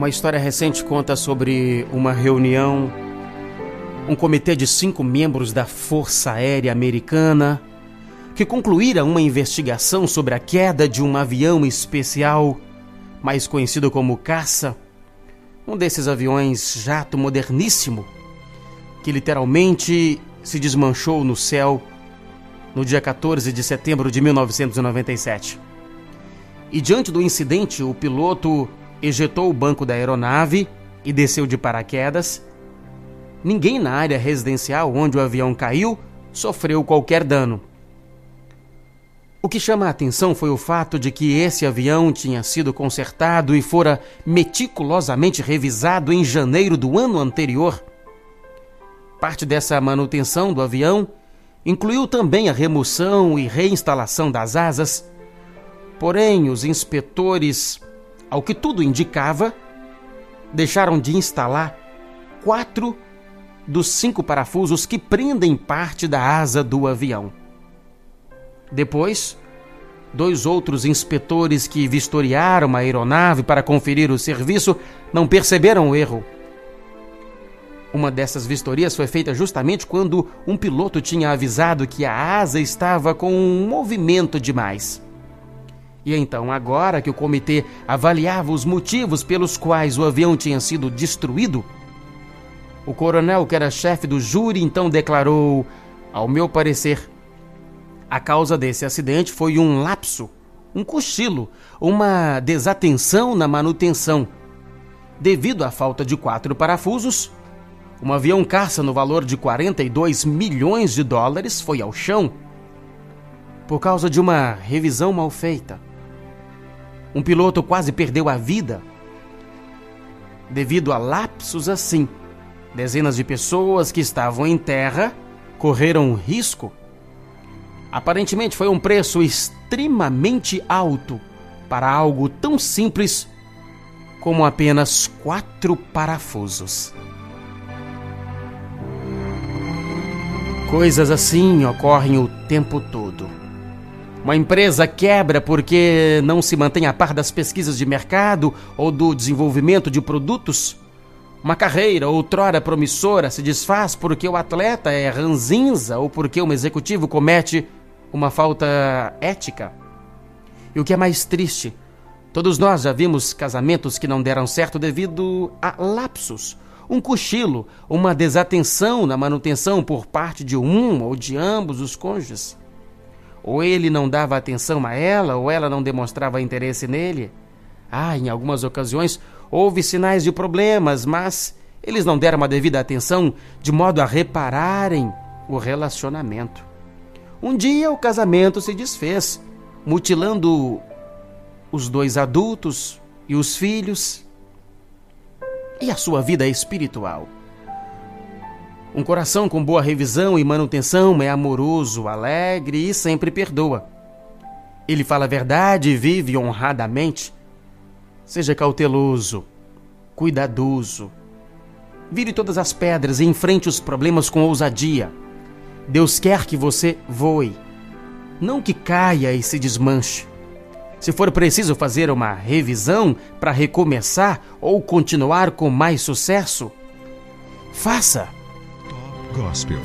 Uma história recente conta sobre uma reunião, um comitê de cinco membros da Força Aérea Americana que concluíram uma investigação sobre a queda de um avião especial, mais conhecido como caça, um desses aviões jato moderníssimo que literalmente se desmanchou no céu no dia 14 de setembro de 1997. E diante do incidente, o piloto ejetou o banco da aeronave e desceu de paraquedas. Ninguém na área residencial onde o avião caiu sofreu qualquer dano. O que chama a atenção foi o fato de que esse avião tinha sido consertado e fora meticulosamente revisado em janeiro do ano anterior. Parte dessa manutenção do avião incluiu também a remoção e reinstalação das asas. Porém, os inspetores ao que tudo indicava, deixaram de instalar quatro dos cinco parafusos que prendem parte da asa do avião. Depois, dois outros inspetores que vistoriaram a aeronave para conferir o serviço não perceberam o erro. Uma dessas vistorias foi feita justamente quando um piloto tinha avisado que a asa estava com um movimento demais. E então, agora que o comitê avaliava os motivos pelos quais o avião tinha sido destruído, o coronel, que era chefe do júri, então declarou: Ao meu parecer, a causa desse acidente foi um lapso, um cochilo, uma desatenção na manutenção. Devido à falta de quatro parafusos, um avião caça no valor de 42 milhões de dólares foi ao chão por causa de uma revisão mal feita. Um piloto quase perdeu a vida devido a lapsos assim. Dezenas de pessoas que estavam em terra correram risco. Aparentemente foi um preço extremamente alto para algo tão simples como apenas quatro parafusos. Coisas assim ocorrem o tempo todo. Uma empresa quebra porque não se mantém a par das pesquisas de mercado ou do desenvolvimento de produtos. Uma carreira outrora promissora se desfaz porque o atleta é ranzinza ou porque um executivo comete uma falta ética. E o que é mais triste, todos nós já vimos casamentos que não deram certo devido a lapsos, um cochilo, uma desatenção na manutenção por parte de um ou de ambos os cônjuges. Ou ele não dava atenção a ela, ou ela não demonstrava interesse nele. Ah, em algumas ocasiões houve sinais de problemas, mas eles não deram a devida atenção de modo a repararem o relacionamento. Um dia o casamento se desfez, mutilando os dois adultos e os filhos e a sua vida espiritual. Um coração com boa revisão e manutenção é amoroso, alegre e sempre perdoa. Ele fala a verdade e vive honradamente. Seja cauteloso, cuidadoso. Vire todas as pedras e enfrente os problemas com ousadia. Deus quer que você voe, não que caia e se desmanche. Se for preciso fazer uma revisão para recomeçar ou continuar com mais sucesso, faça Gospel.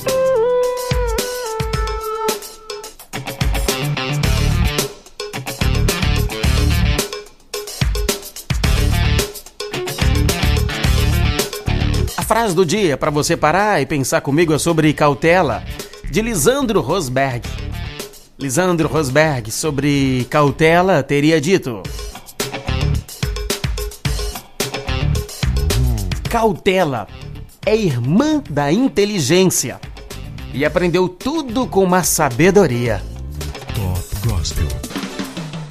A frase do dia para você parar e pensar comigo é sobre cautela, de Lisandro Rosberg. Lisandro Rosberg sobre cautela teria dito: Cautela é irmã da inteligência e aprendeu tudo com uma sabedoria. Top Gospel.